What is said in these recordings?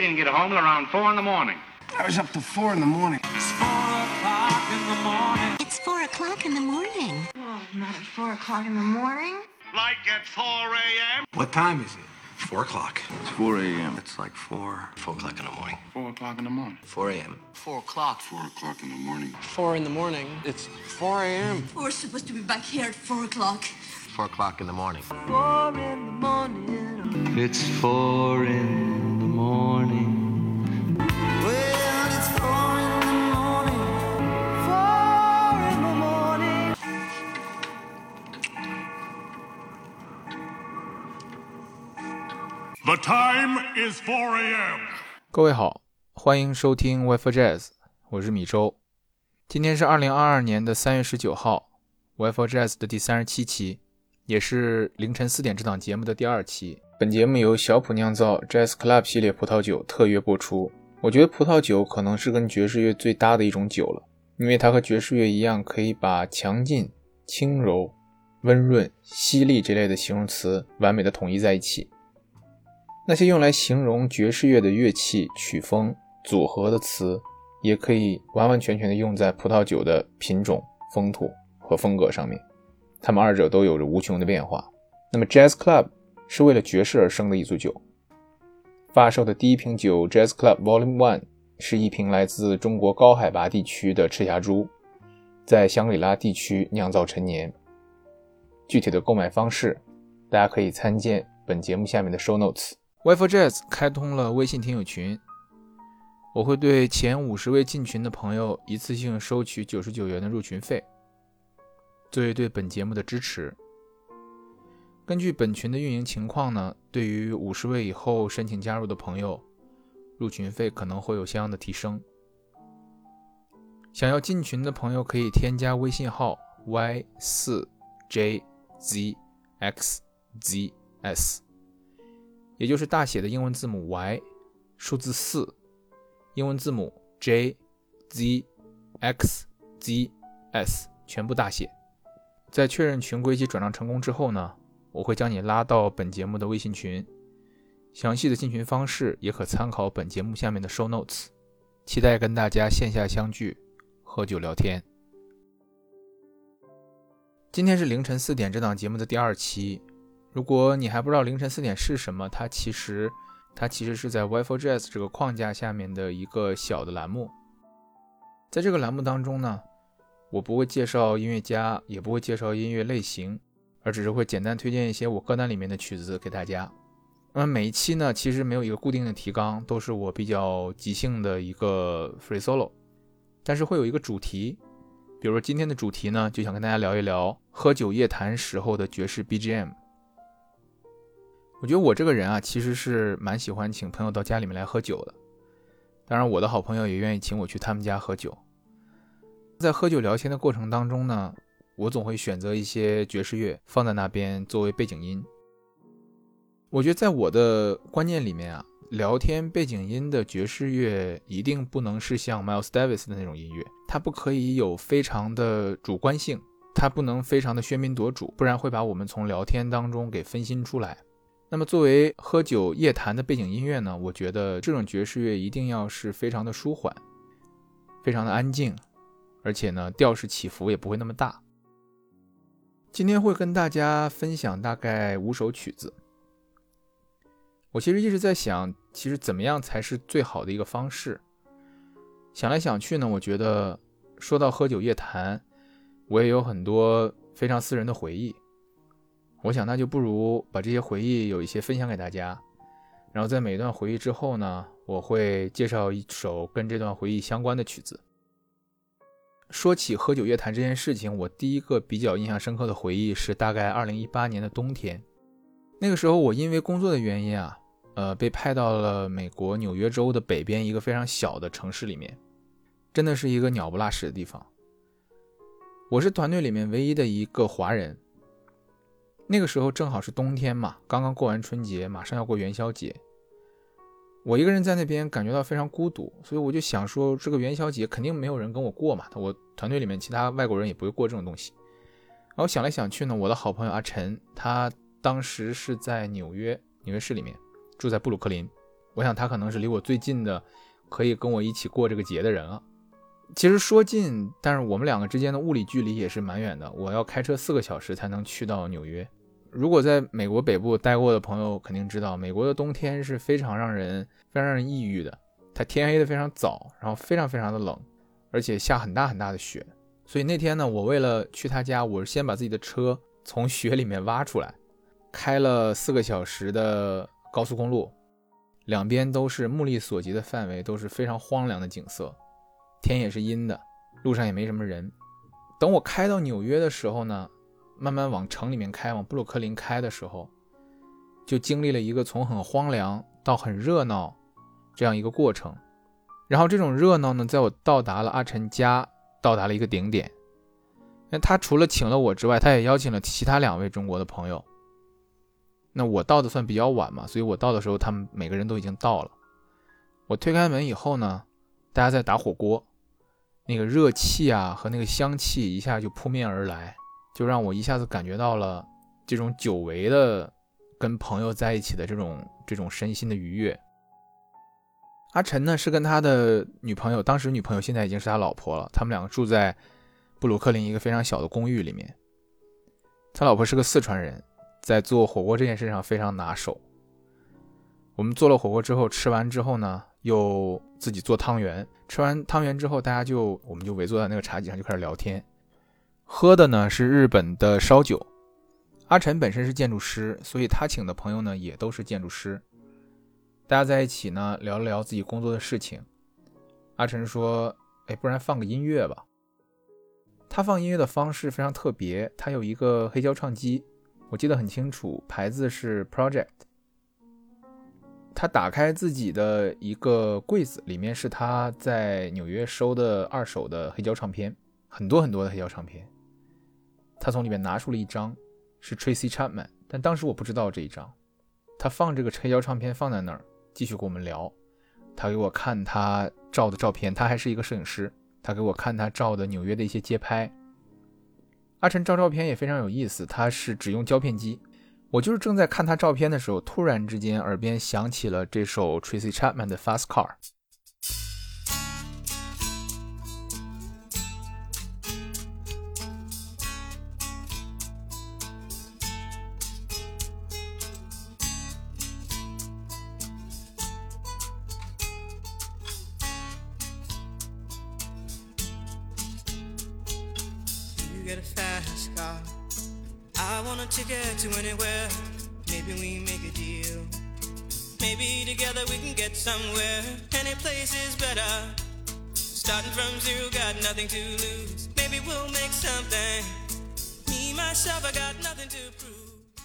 We didn't get home till around four in the morning. I was up to four in the morning. It's four o'clock in the morning. It's four o'clock in the morning. Oh, not at four o'clock in the morning. Like at 4 a.m.? What time is it? Four o'clock. It's 4 a.m. It's like four, four o'clock in the morning. 4 o'clock in the morning. Four a.m. Four o'clock. 4 o'clock in the morning. Four in the morning. It's four a.m. We're supposed to be back here at four o'clock. Four o'clock in the morning. Four in the morning. It's four in the morning. Well, it's four in the morning. Four in the morning. The time is 4 a.m. 各位好，欢迎收听 WiFi Jazz，我是米周。今天是二零二二年的三月十九号，WiFi Jazz 的第三十七期，也是凌晨四点这档节目的第二期。本节目由小普酿造 Jazz Club 系列葡萄酒特约播出。我觉得葡萄酒可能是跟爵士乐最搭的一种酒了，因为它和爵士乐一样，可以把强劲、轻柔、温润、犀利这类的形容词完美的统一在一起。那些用来形容爵士乐的乐器、曲风组合的词，也可以完完全全的用在葡萄酒的品种、风土和风格上面。它们二者都有着无穷的变化。那么，Jazz Club 是为了爵士而生的一组酒。发售的第一瓶酒 Jazz Club Volume One 是一瓶来自中国高海拔地区的赤霞珠，在香格里拉地区酿造陈年。具体的购买方式，大家可以参见本节目下面的 Show Notes。w i f e Jazz 开通了微信听友群，我会对前五十位进群的朋友一次性收取九十九元的入群费，作为对本节目的支持。根据本群的运营情况呢，对于五十位以后申请加入的朋友，入群费可能会有相应的提升。想要进群的朋友可以添加微信号 y 四 j z x z s。也就是大写的英文字母 Y，数字四，英文字母 J、Z、X、Z、S，全部大写。在确认群规及转账成功之后呢，我会将你拉到本节目的微信群，详细的进群方式也可参考本节目下面的 Show Notes。期待跟大家线下相聚，喝酒聊天。今天是凌晨四点这档节目的第二期。如果你还不知道凌晨四点是什么，它其实它其实是在 WiFi Jazz 这个框架下面的一个小的栏目。在这个栏目当中呢，我不会介绍音乐家，也不会介绍音乐类型，而只是会简单推荐一些我歌单里面的曲子给大家。那每一期呢，其实没有一个固定的提纲，都是我比较即兴的一个 free solo，但是会有一个主题。比如说今天的主题呢，就想跟大家聊一聊喝酒夜谈时候的爵士 BGM。我觉得我这个人啊，其实是蛮喜欢请朋友到家里面来喝酒的。当然，我的好朋友也愿意请我去他们家喝酒。在喝酒聊天的过程当中呢，我总会选择一些爵士乐放在那边作为背景音。我觉得在我的观念里面啊，聊天背景音的爵士乐一定不能是像 Miles Davis 的那种音乐，它不可以有非常的主观性，它不能非常的喧宾夺主，不然会把我们从聊天当中给分心出来。那么，作为喝酒夜谈的背景音乐呢，我觉得这种爵士乐一定要是非常的舒缓，非常的安静，而且呢，调式起伏也不会那么大。今天会跟大家分享大概五首曲子。我其实一直在想，其实怎么样才是最好的一个方式？想来想去呢，我觉得说到喝酒夜谈，我也有很多非常私人的回忆。我想，那就不如把这些回忆有一些分享给大家，然后在每一段回忆之后呢，我会介绍一首跟这段回忆相关的曲子。说起喝酒夜谈这件事情，我第一个比较印象深刻的回忆是大概二零一八年的冬天，那个时候我因为工作的原因啊，呃，被派到了美国纽约州的北边一个非常小的城市里面，真的是一个鸟不拉屎的地方。我是团队里面唯一的一个华人。那个时候正好是冬天嘛，刚刚过完春节，马上要过元宵节。我一个人在那边感觉到非常孤独，所以我就想说，这个元宵节肯定没有人跟我过嘛。我团队里面其他外国人也不会过这种东西。然后想来想去呢，我的好朋友阿晨，他当时是在纽约纽约市里面，住在布鲁克林。我想他可能是离我最近的，可以跟我一起过这个节的人了。其实说近，但是我们两个之间的物理距离也是蛮远的，我要开车四个小时才能去到纽约。如果在美国北部待过的朋友肯定知道，美国的冬天是非常让人非常让人抑郁的。它天黑的非常早，然后非常非常的冷，而且下很大很大的雪。所以那天呢，我为了去他家，我是先把自己的车从雪里面挖出来，开了四个小时的高速公路，两边都是目力所及的范围，都是非常荒凉的景色，天也是阴的，路上也没什么人。等我开到纽约的时候呢，慢慢往城里面开，往布鲁克林开的时候，就经历了一个从很荒凉到很热闹。这样一个过程，然后这种热闹呢，在我到达了阿晨家，到达了一个顶点。那他除了请了我之外，他也邀请了其他两位中国的朋友。那我到的算比较晚嘛，所以我到的时候，他们每个人都已经到了。我推开门以后呢，大家在打火锅，那个热气啊和那个香气一下就扑面而来，就让我一下子感觉到了这种久违的跟朋友在一起的这种这种身心的愉悦。阿晨呢是跟他的女朋友，当时女朋友现在已经是他老婆了。他们两个住在布鲁克林一个非常小的公寓里面。他老婆是个四川人，在做火锅这件事上非常拿手。我们做了火锅之后，吃完之后呢，又自己做汤圆。吃完汤圆之后，大家就我们就围坐在那个茶几上就开始聊天。喝的呢是日本的烧酒。阿晨本身是建筑师，所以他请的朋友呢也都是建筑师。大家在一起呢，聊了聊自己工作的事情。阿晨说：“哎，不然放个音乐吧。”他放音乐的方式非常特别，他有一个黑胶唱机，我记得很清楚，牌子是 Project。他打开自己的一个柜子，里面是他在纽约收的二手的黑胶唱片，很多很多的黑胶唱片。他从里面拿出了一张，是 Tracy Chapman，但当时我不知道这一张。他放这个黑胶唱片放在那儿。继续跟我们聊，他给我看他照的照片，他还是一个摄影师，他给我看他照的纽约的一些街拍。阿晨照照片也非常有意思，他是只用胶片机。我就是正在看他照片的时候，突然之间耳边响起了这首 Tracy Chapman 的 Fast Car。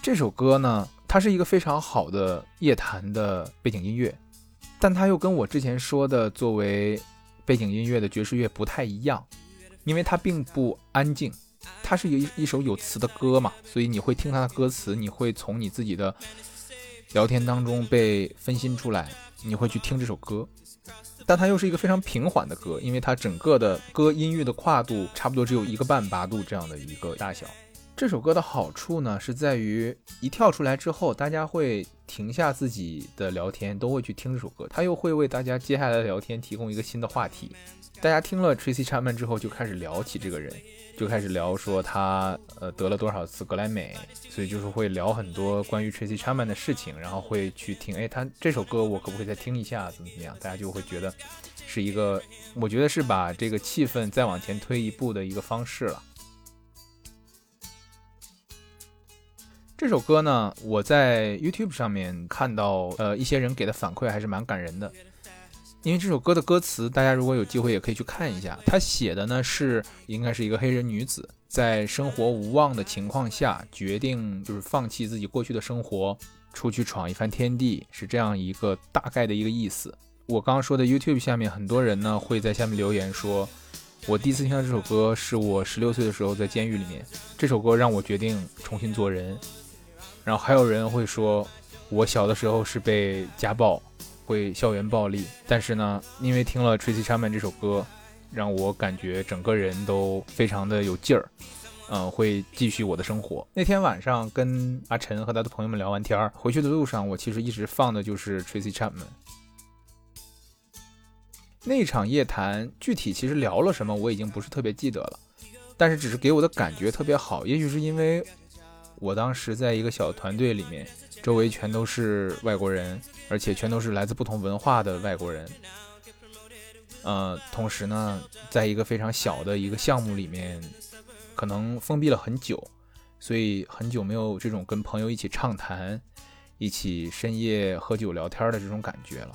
这首歌呢，它是一个非常好的夜谈的背景音乐，但它又跟我之前说的作为背景音乐的爵士乐不太一样，因为它并不安静。它是一一首有词的歌嘛，所以你会听它的歌词，你会从你自己的聊天当中被分心出来，你会去听这首歌。但它又是一个非常平缓的歌，因为它整个的歌音域的跨度差不多只有一个半八度这样的一个大小。这首歌的好处呢，是在于一跳出来之后，大家会停下自己的聊天，都会去听这首歌，它又会为大家接下来的聊天提供一个新的话题。大家听了 Tracy Chapman 之后，就开始聊起这个人。就开始聊说他呃得了多少次格莱美，所以就是会聊很多关于 Tracy Chapman 的事情，然后会去听，哎，他这首歌我可不可以再听一下，怎么怎么样？大家就会觉得是一个，我觉得是把这个气氛再往前推一步的一个方式了。这首歌呢，我在 YouTube 上面看到，呃，一些人给的反馈还是蛮感人的。因为这首歌的歌词，大家如果有机会也可以去看一下。他写的呢是，应该是一个黑人女子在生活无望的情况下，决定就是放弃自己过去的生活，出去闯一番天地，是这样一个大概的一个意思。我刚刚说的 YouTube 下面很多人呢会在下面留言说，我第一次听到这首歌是我十六岁的时候在监狱里面，这首歌让我决定重新做人。然后还有人会说，我小的时候是被家暴。会校园暴力，但是呢，因为听了 Tracy Chapman 这首歌，让我感觉整个人都非常的有劲儿。嗯，会继续我的生活。那天晚上跟阿晨和他的朋友们聊完天儿，回去的路上，我其实一直放的就是 Tracy Chapman。那场夜谈具体其实聊了什么，我已经不是特别记得了，但是只是给我的感觉特别好。也许是因为我当时在一个小团队里面，周围全都是外国人，而且全都是来自不同文化的外国人。呃，同时呢，在一个非常小的一个项目里面，可能封闭了很久，所以很久没有这种跟朋友一起畅谈、一起深夜喝酒聊天的这种感觉了。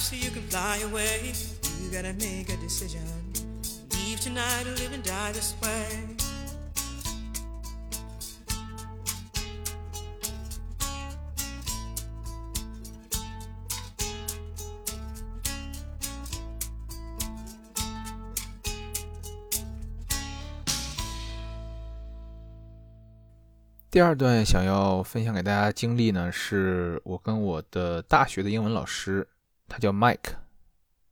So you can fly away? You gotta make a decision. Leave tonight or live and die this way. 第二段想要分享给大家经历呢，是我跟我的大学的英文老师，他叫 Mike，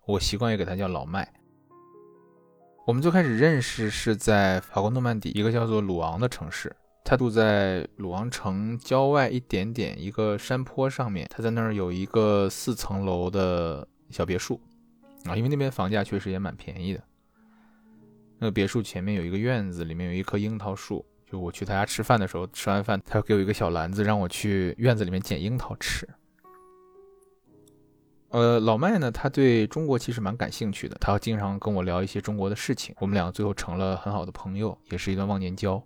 我习惯于给他叫老麦。我们最开始认识是在法国诺曼底一个叫做鲁昂的城市，他住在鲁昂城郊外一点点一个山坡上面，他在那儿有一个四层楼的小别墅啊，因为那边房价确实也蛮便宜的。那个别墅前面有一个院子，里面有一棵樱桃树。就我去他家吃饭的时候，吃完饭他给我一个小篮子，让我去院子里面捡樱桃吃。呃，老麦呢，他对中国其实蛮感兴趣的，他经常跟我聊一些中国的事情，我们两个最后成了很好的朋友，也是一段忘年交。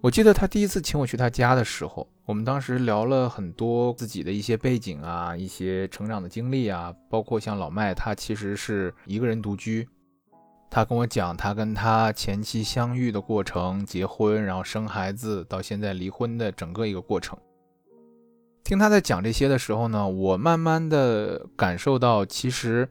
我记得他第一次请我去他家的时候，我们当时聊了很多自己的一些背景啊，一些成长的经历啊，包括像老麦，他其实是一个人独居。他跟我讲他跟他前妻相遇的过程，结婚，然后生孩子，到现在离婚的整个一个过程。听他在讲这些的时候呢，我慢慢的感受到，其实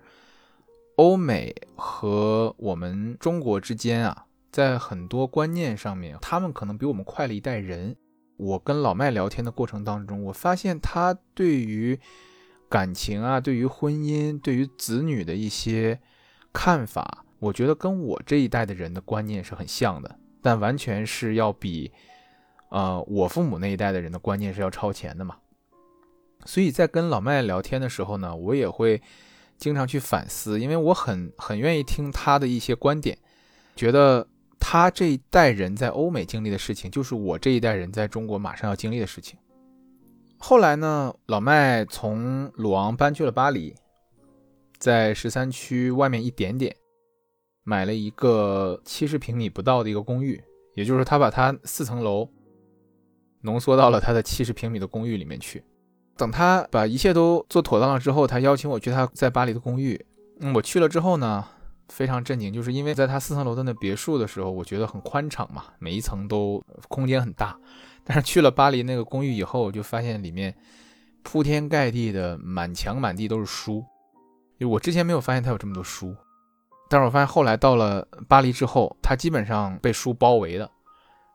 欧美和我们中国之间啊，在很多观念上面，他们可能比我们快了一代人。我跟老麦聊天的过程当中，我发现他对于感情啊，对于婚姻，对于子女的一些看法。我觉得跟我这一代的人的观念是很像的，但完全是要比，呃，我父母那一代的人的观念是要超前的嘛。所以在跟老麦聊天的时候呢，我也会经常去反思，因为我很很愿意听他的一些观点，觉得他这一代人在欧美经历的事情，就是我这一代人在中国马上要经历的事情。后来呢，老麦从鲁昂搬去了巴黎，在十三区外面一点点。买了一个七十平米不到的一个公寓，也就是他把他四层楼浓缩到了他的七十平米的公寓里面去。等他把一切都做妥当了之后，他邀请我去他在巴黎的公寓。嗯，我去了之后呢，非常震惊，就是因为在他四层楼的那别墅的时候，我觉得很宽敞嘛，每一层都空间很大。但是去了巴黎那个公寓以后，我就发现里面铺天盖地的满墙满地都是书，就我之前没有发现他有这么多书。但是我发现后来到了巴黎之后，他基本上被书包围的。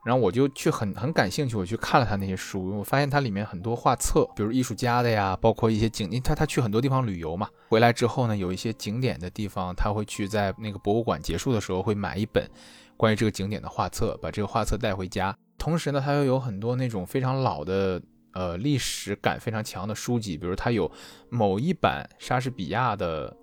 然后我就去很很感兴趣，我去看了他那些书，我发现他里面很多画册，比如艺术家的呀，包括一些景，因他他去很多地方旅游嘛，回来之后呢，有一些景点的地方，他会去在那个博物馆结束的时候会买一本关于这个景点的画册，把这个画册带回家。同时呢，他又有很多那种非常老的呃历史感非常强的书籍，比如他有某一版莎士比亚的。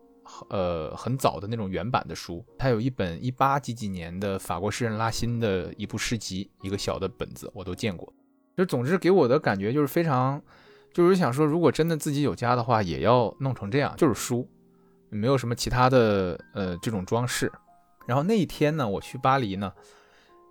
呃很早的那种原版的书，它有一本一八几几年的法国诗人拉辛的一部诗集，一个小的本子我都见过。就总之给我的感觉就是非常，就是想说，如果真的自己有家的话，也要弄成这样，就是书，没有什么其他的呃这种装饰。然后那一天呢，我去巴黎呢。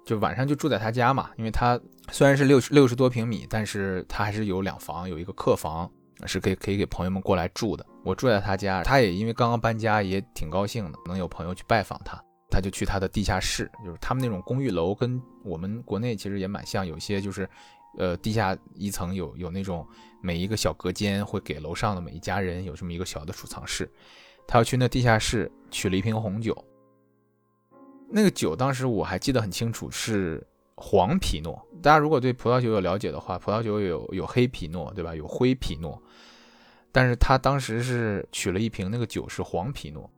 就晚上就住在他家嘛，因为他虽然是六十六十多平米，但是他还是有两房，有一个客房是可以可以给朋友们过来住的。我住在他家，他也因为刚刚搬家，也挺高兴的，能有朋友去拜访他，他就去他的地下室，就是他们那种公寓楼，跟我们国内其实也蛮像，有些就是，呃，地下一层有有那种每一个小隔间会给楼上的每一家人有这么一个小的储藏室，他要去那地下室取了一瓶红酒。那个酒当时我还记得很清楚，是黄皮诺。大家如果对葡萄酒有了解的话，葡萄酒有有黑皮诺，对吧？有灰皮诺。但是他当时是取了一瓶那个酒是黄皮诺，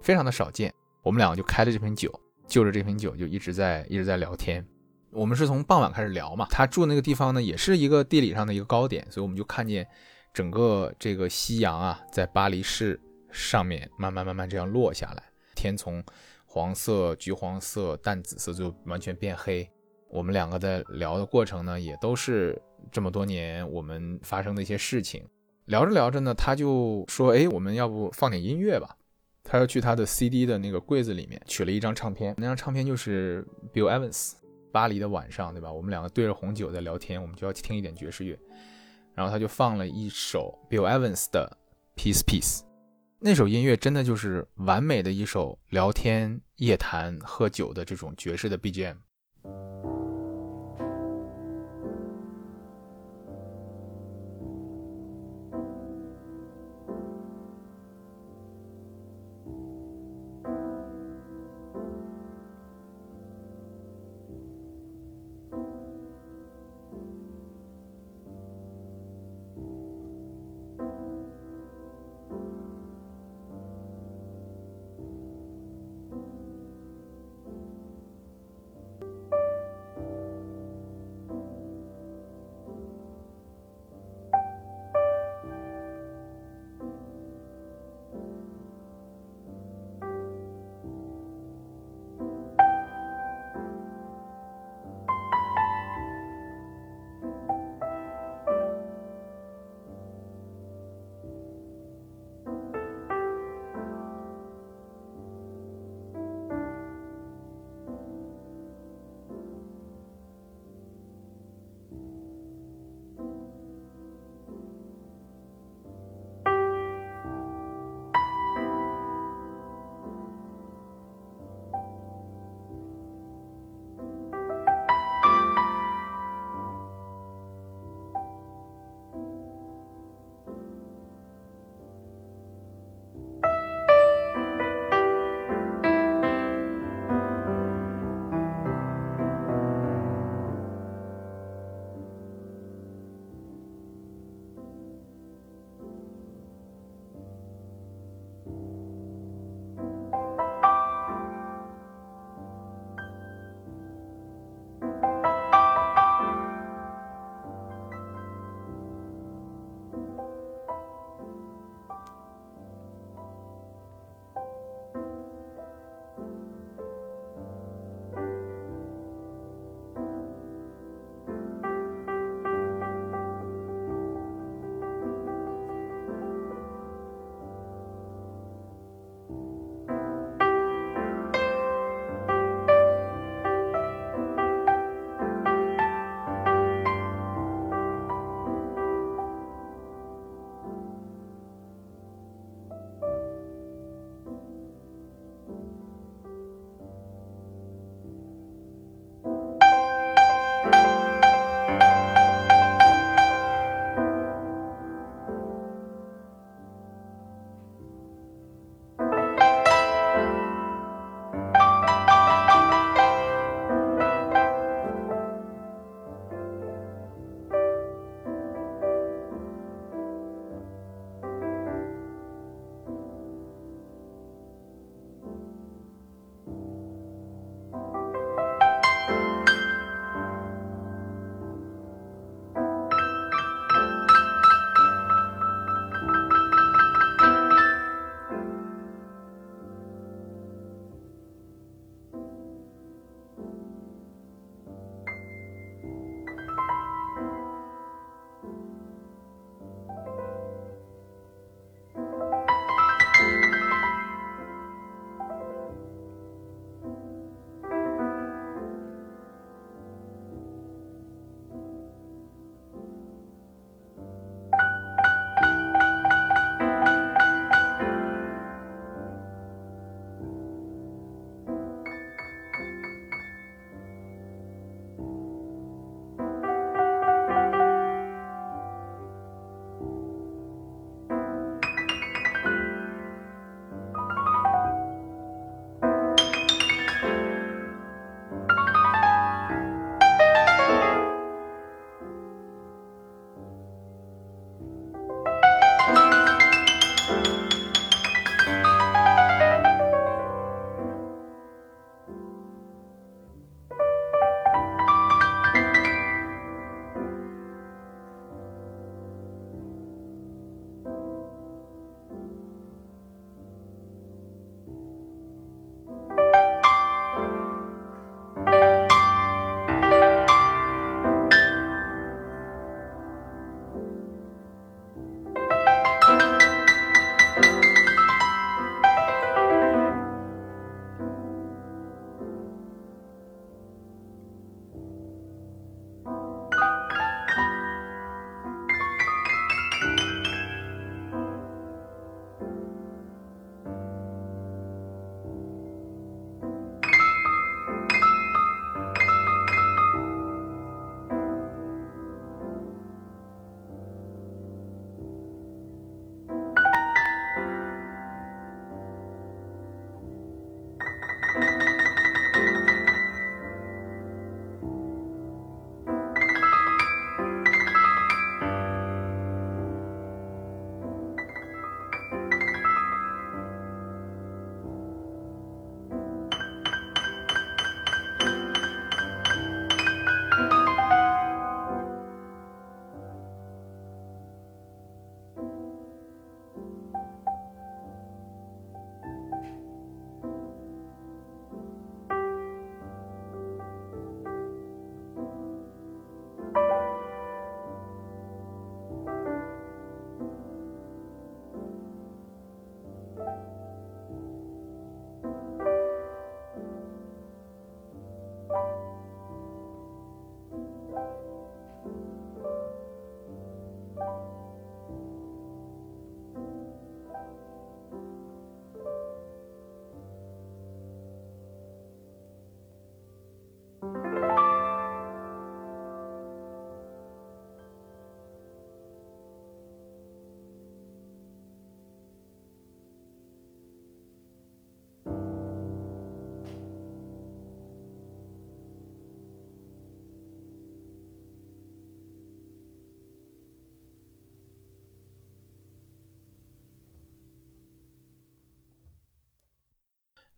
非常的少见。我们两个就开了这瓶酒，就着这瓶酒就一直在一直在聊天。我们是从傍晚开始聊嘛，他住那个地方呢，也是一个地理上的一个高点，所以我们就看见整个这个夕阳啊，在巴黎市上面慢慢慢慢这样落下来，天从。黄色、橘黄色、淡紫色就完全变黑。我们两个在聊的过程呢，也都是这么多年我们发生的一些事情。聊着聊着呢，他就说：“哎，我们要不放点音乐吧？”他要去他的 CD 的那个柜子里面取了一张唱片，那张唱片就是 Bill Evans《巴黎的晚上》，对吧？我们两个对着红酒在聊天，我们就要听一点爵士乐。然后他就放了一首 Bill Evans 的《Peace Peace》。那首音乐真的就是完美的一首聊天、夜谈、喝酒的这种爵士的 BGM。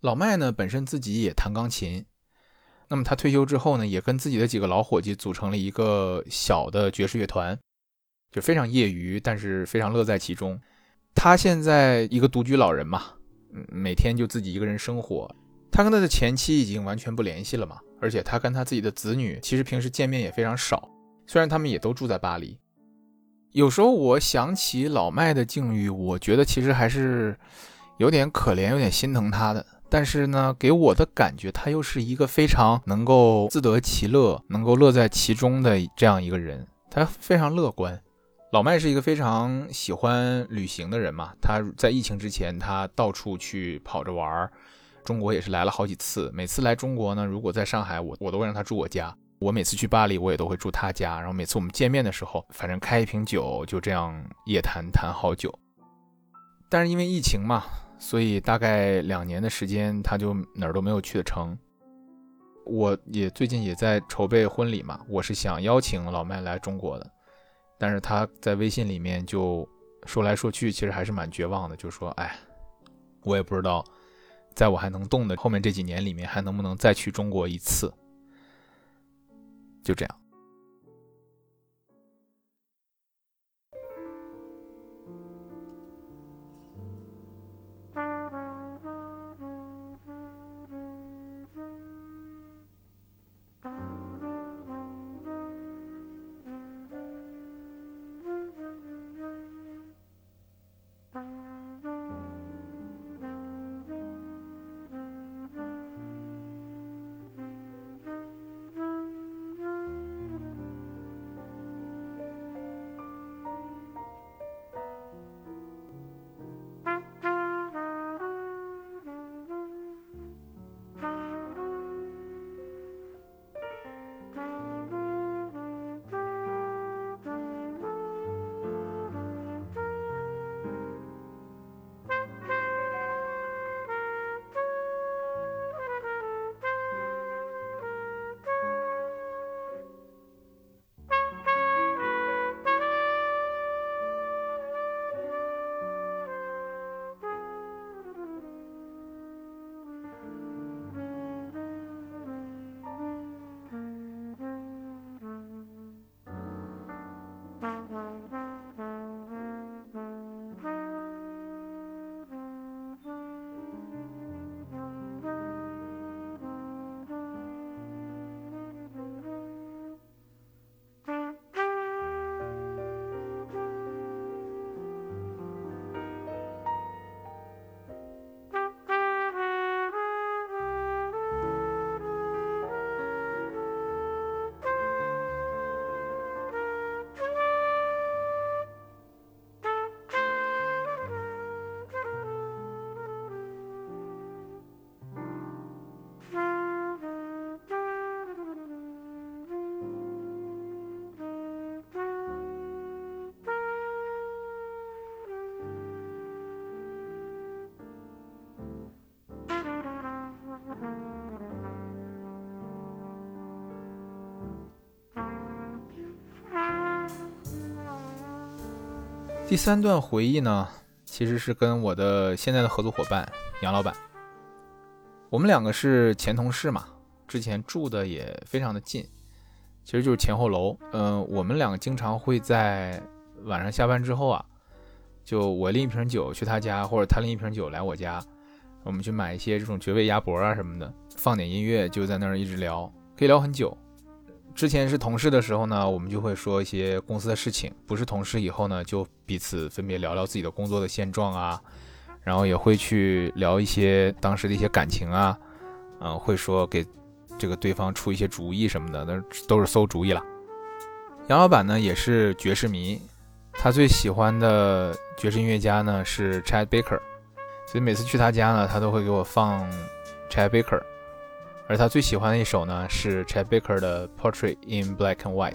老麦呢本身自己也弹钢琴，那么他退休之后呢，也跟自己的几个老伙计组成了一个小的爵士乐团，就非常业余，但是非常乐在其中。他现在一个独居老人嘛，嗯，每天就自己一个人生活。他跟他的前妻已经完全不联系了嘛，而且他跟他自己的子女其实平时见面也非常少，虽然他们也都住在巴黎。有时候我想起老麦的境遇，我觉得其实还是有点可怜，有点心疼他的。但是呢，给我的感觉，他又是一个非常能够自得其乐、能够乐在其中的这样一个人。他非常乐观。老麦是一个非常喜欢旅行的人嘛，他在疫情之前，他到处去跑着玩儿。中国也是来了好几次，每次来中国呢，如果在上海，我我都会让他住我家。我每次去巴黎，我也都会住他家。然后每次我们见面的时候，反正开一瓶酒，就这样夜谈谈好久。但是因为疫情嘛。所以大概两年的时间，他就哪儿都没有去的成。我也最近也在筹备婚礼嘛，我是想邀请老麦来中国的，但是他在微信里面就说来说去，其实还是蛮绝望的，就说：“哎，我也不知道，在我还能动的后面这几年里面，还能不能再去中国一次。”就这样。Mm-hmm. 第三段回忆呢，其实是跟我的现在的合作伙伴杨老板，我们两个是前同事嘛，之前住的也非常的近，其实就是前后楼。嗯，我们两个经常会在晚上下班之后啊，就我拎一瓶酒去他家，或者他拎一瓶酒来我家，我们去买一些这种绝味鸭脖啊什么的，放点音乐，就在那儿一直聊，可以聊很久。之前是同事的时候呢，我们就会说一些公司的事情；不是同事以后呢，就彼此分别聊聊自己的工作的现状啊，然后也会去聊一些当时的一些感情啊，嗯，会说给这个对方出一些主意什么的，那都是馊主意了。杨老板呢也是爵士迷，他最喜欢的爵士音乐家呢是 Chad Baker，所以每次去他家呢，他都会给我放 Chad Baker。而他最喜欢的一首呢，是 Chet Baker 的《Portrait in Black and White》。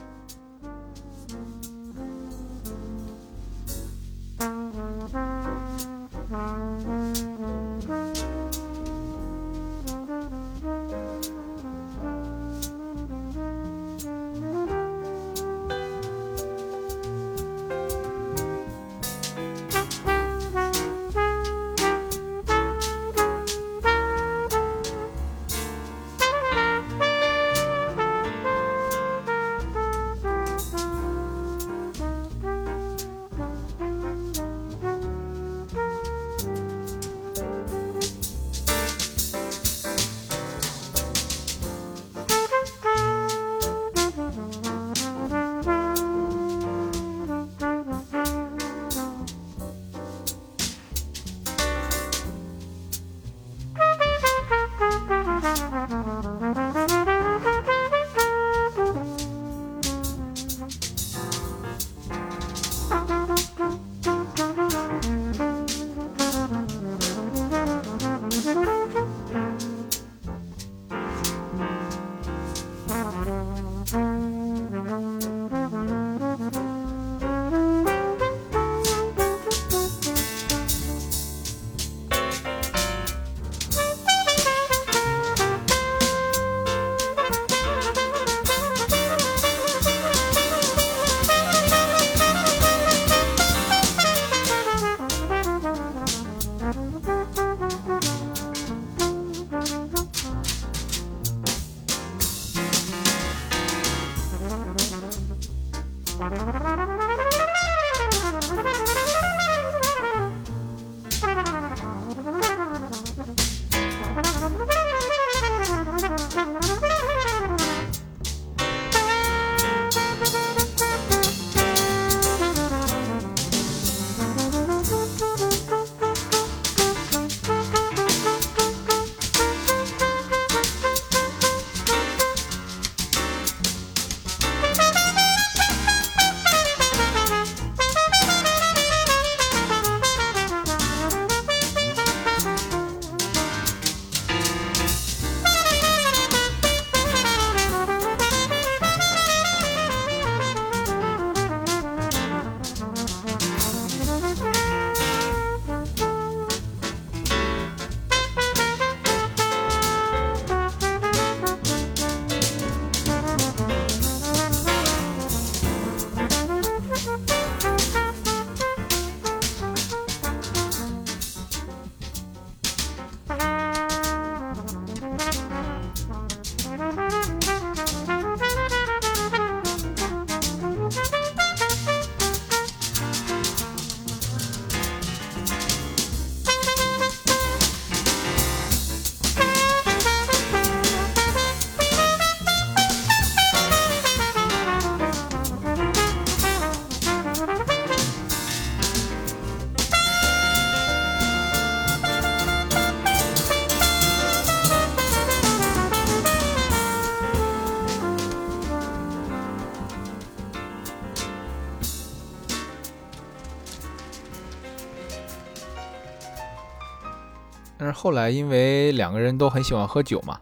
后来因为两个人都很喜欢喝酒嘛，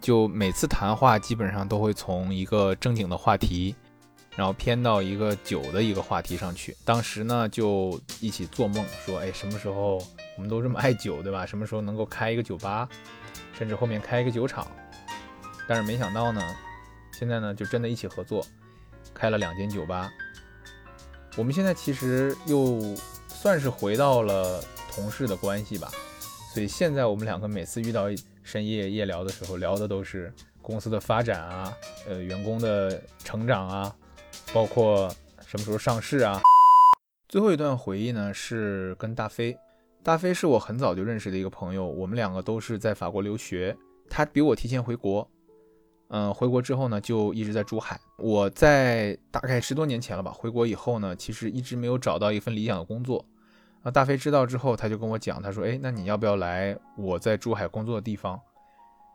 就每次谈话基本上都会从一个正经的话题，然后偏到一个酒的一个话题上去。当时呢就一起做梦说，哎，什么时候我们都这么爱酒，对吧？什么时候能够开一个酒吧，甚至后面开一个酒厂？但是没想到呢，现在呢就真的一起合作，开了两间酒吧。我们现在其实又算是回到了同事的关系吧，所以现在我们两个每次遇到深夜夜聊的时候，聊的都是公司的发展啊，呃，员工的成长啊，包括什么时候上市啊。最后一段回忆呢是跟大飞，大飞是我很早就认识的一个朋友，我们两个都是在法国留学，他比我提前回国。嗯，回国之后呢，就一直在珠海。我在大概十多年前了吧，回国以后呢，其实一直没有找到一份理想的工作。那，大飞知道之后，他就跟我讲，他说：“哎，那你要不要来我在珠海工作的地方？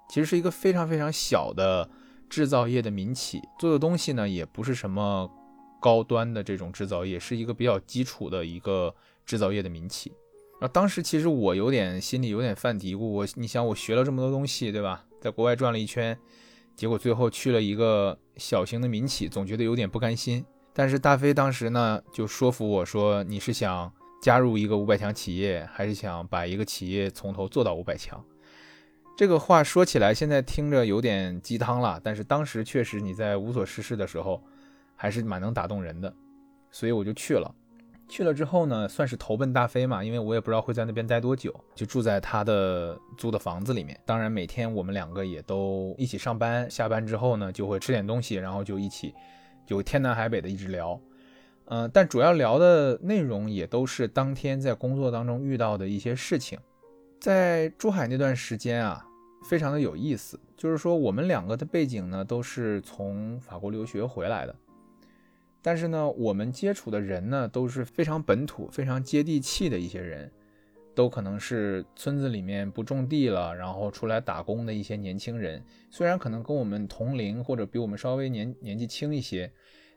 其实是一个非常非常小的制造业的民企，做的东西呢，也不是什么高端的这种制造业，是一个比较基础的一个制造业的民企。啊，当时其实我有点心里有点犯嘀咕，我你想我学了这么多东西，对吧？在国外转了一圈。”结果最后去了一个小型的民企，总觉得有点不甘心。但是大飞当时呢就说服我说：“你是想加入一个五百强企业，还是想把一个企业从头做到五百强？”这个话说起来现在听着有点鸡汤了，但是当时确实你在无所事事的时候，还是蛮能打动人的，所以我就去了。去了之后呢，算是投奔大飞嘛，因为我也不知道会在那边待多久，就住在他的租的房子里面。当然，每天我们两个也都一起上班，下班之后呢，就会吃点东西，然后就一起，就天南海北的一直聊。嗯，但主要聊的内容也都是当天在工作当中遇到的一些事情。在珠海那段时间啊，非常的有意思，就是说我们两个的背景呢，都是从法国留学回来的。但是呢，我们接触的人呢都是非常本土、非常接地气的一些人，都可能是村子里面不种地了，然后出来打工的一些年轻人。虽然可能跟我们同龄或者比我们稍微年年纪轻一些，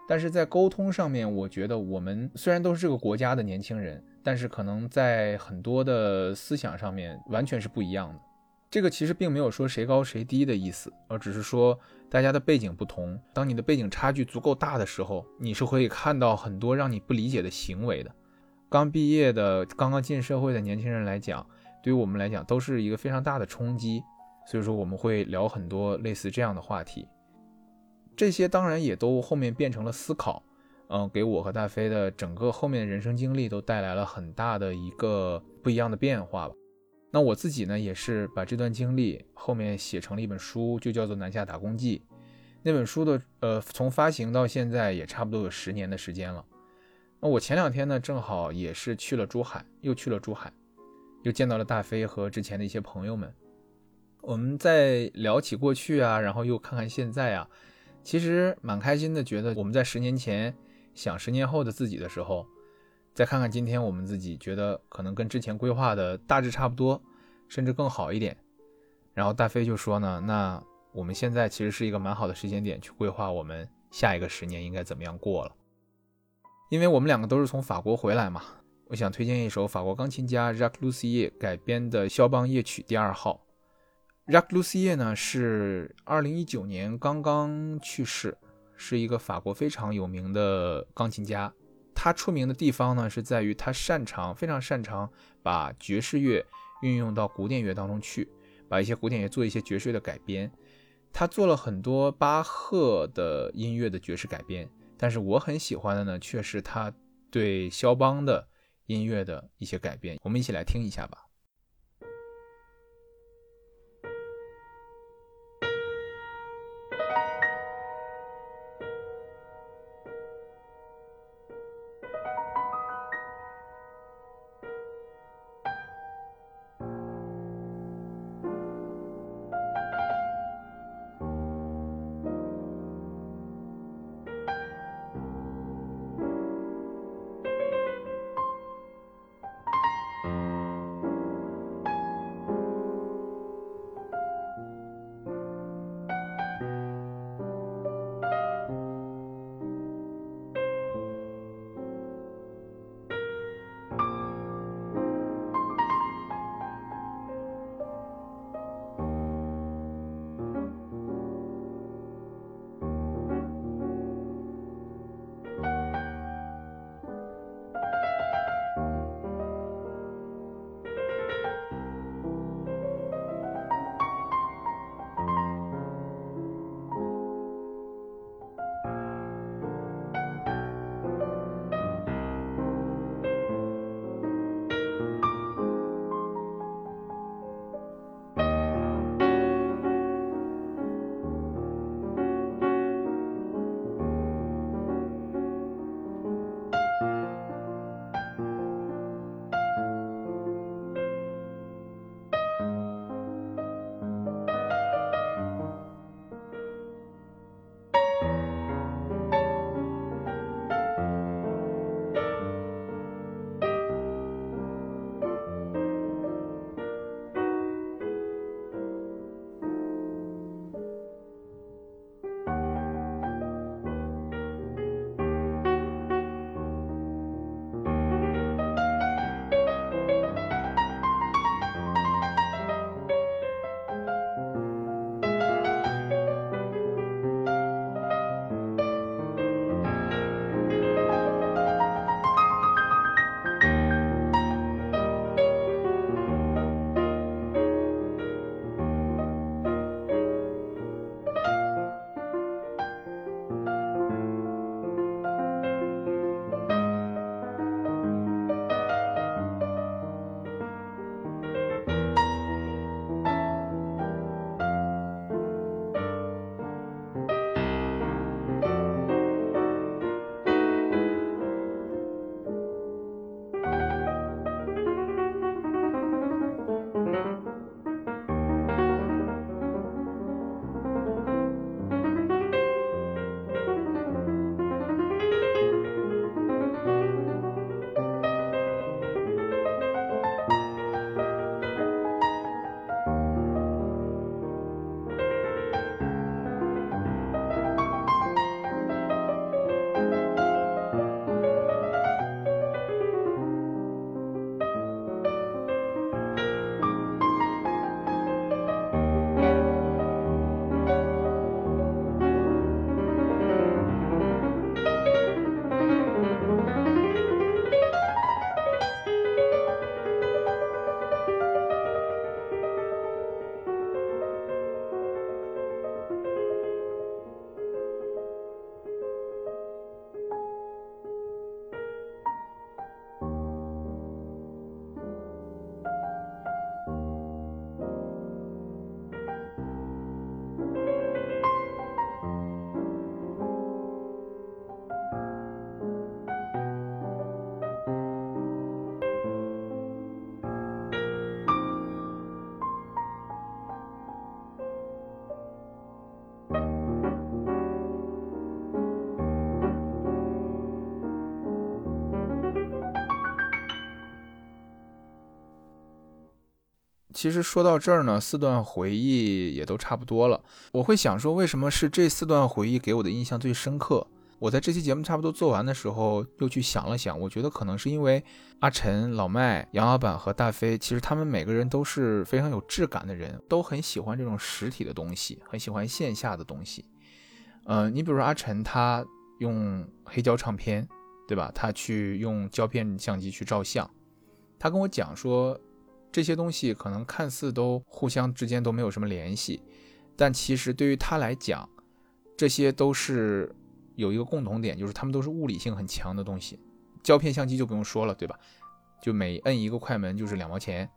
但是在沟通上面，我觉得我们虽然都是这个国家的年轻人，但是可能在很多的思想上面完全是不一样的。这个其实并没有说谁高谁低的意思，而只是说大家的背景不同。当你的背景差距足够大的时候，你是可以看到很多让你不理解的行为的。刚毕业的、刚刚进社会的年轻人来讲，对于我们来讲都是一个非常大的冲击。所以说我们会聊很多类似这样的话题。这些当然也都后面变成了思考，嗯，给我和大飞的整个后面的人生经历都带来了很大的一个不一样的变化吧。那我自己呢，也是把这段经历后面写成了一本书，就叫做《南下打工记》。那本书的呃，从发行到现在也差不多有十年的时间了。那我前两天呢，正好也是去了珠海，又去了珠海，又见到了大飞和之前的一些朋友们。我们在聊起过去啊，然后又看看现在啊，其实蛮开心的，觉得我们在十年前想十年后的自己的时候。再看看今天我们自己，觉得可能跟之前规划的大致差不多，甚至更好一点。然后大飞就说呢，那我们现在其实是一个蛮好的时间点去规划我们下一个十年应该怎么样过了。因为我们两个都是从法国回来嘛，我想推荐一首法国钢琴家 Jacques Lussier 改编的肖邦夜曲第二号。Jacques Lussier 呢是二零一九年刚刚去世，是一个法国非常有名的钢琴家。他出名的地方呢，是在于他擅长，非常擅长把爵士乐运用到古典乐当中去，把一些古典乐做一些爵士乐的改编。他做了很多巴赫的音乐的爵士改编，但是我很喜欢的呢，却是他对肖邦的音乐的一些改编。我们一起来听一下吧。其实说到这儿呢，四段回忆也都差不多了。我会想说，为什么是这四段回忆给我的印象最深刻？我在这期节目差不多做完的时候，又去想了想，我觉得可能是因为阿晨、老麦、杨老板和大飞，其实他们每个人都是非常有质感的人，都很喜欢这种实体的东西，很喜欢线下的东西。呃，你比如阿晨，他用黑胶唱片，对吧？他去用胶片相机去照相，他跟我讲说。这些东西可能看似都互相之间都没有什么联系，但其实对于他来讲，这些都是有一个共同点，就是他们都是物理性很强的东西。胶片相机就不用说了，对吧？就每摁一个快门就是两毛钱，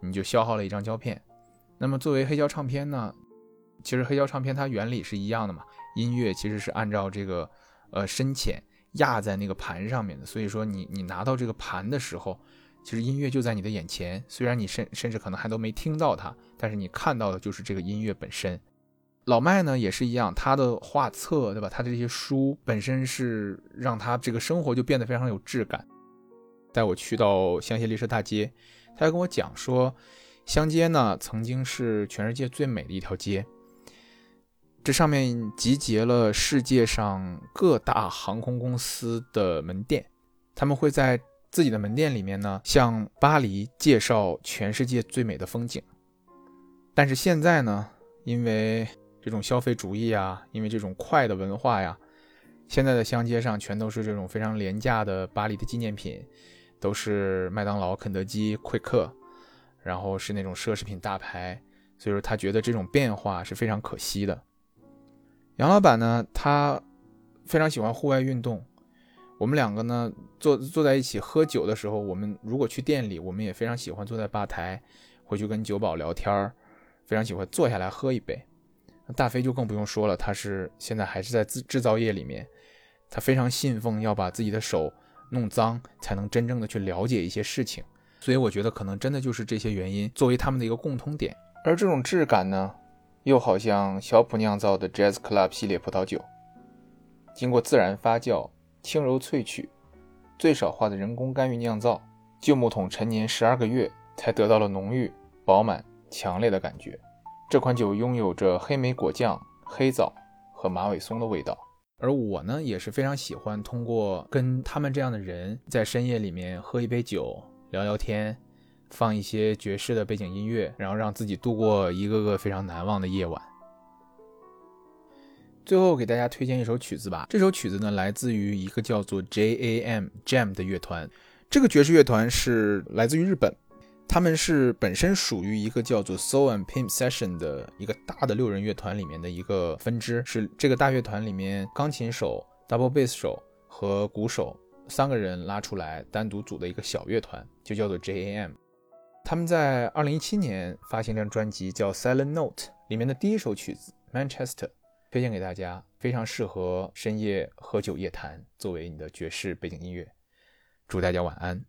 你就消耗了一张胶片。那么作为黑胶唱片呢，其实黑胶唱片它原理是一样的嘛，音乐其实是按照这个呃深浅压在那个盘上面的，所以说你你拿到这个盘的时候。其实音乐就在你的眼前，虽然你甚甚至可能还都没听到它，但是你看到的就是这个音乐本身。老麦呢也是一样，他的画册，对吧？他的这些书本身是让他这个生活就变得非常有质感。带我去到香榭丽舍大街，他还跟我讲说，香街呢曾经是全世界最美的一条街，这上面集结了世界上各大航空公司的门店，他们会在。自己的门店里面呢，向巴黎介绍全世界最美的风景。但是现在呢，因为这种消费主义啊，因为这种快的文化呀，现在的香街上全都是这种非常廉价的巴黎的纪念品，都是麦当劳、肯德基、快客，然后是那种奢侈品大牌。所以说他觉得这种变化是非常可惜的。杨老板呢，他非常喜欢户外运动。我们两个呢，坐坐在一起喝酒的时候，我们如果去店里，我们也非常喜欢坐在吧台，回去跟酒保聊天儿，非常喜欢坐下来喝一杯。大飞就更不用说了，他是现在还是在制制造业里面，他非常信奉要把自己的手弄脏，才能真正的去了解一些事情。所以我觉得可能真的就是这些原因作为他们的一个共通点。而这种质感呢，又好像小普酿造的 Jazz Club 系列葡萄酒，经过自然发酵。轻柔萃取，最少化的人工干预酿造，旧木桶陈年十二个月，才得到了浓郁、饱满、强烈的感觉。这款酒拥有着黑莓果酱、黑枣和马尾松的味道。而我呢，也是非常喜欢通过跟他们这样的人在深夜里面喝一杯酒、聊聊天，放一些爵士的背景音乐，然后让自己度过一个个非常难忘的夜晚。最后给大家推荐一首曲子吧。这首曲子呢，来自于一个叫做 J.A.M. Jam 的乐团。这个爵士乐团是来自于日本，他们是本身属于一个叫做 Soul and Pimp Session 的一个大的六人乐团里面的一个分支。是这个大乐团里面钢琴手、double bass 手和鼓手三个人拉出来单独组的一个小乐团，就叫做 J.A.M. 他们在二零一七年发行一张专辑叫 Silent Note，里面的第一首曲子 Manchester。推荐给大家，非常适合深夜喝酒夜谈，作为你的爵士背景音乐。祝大家晚安。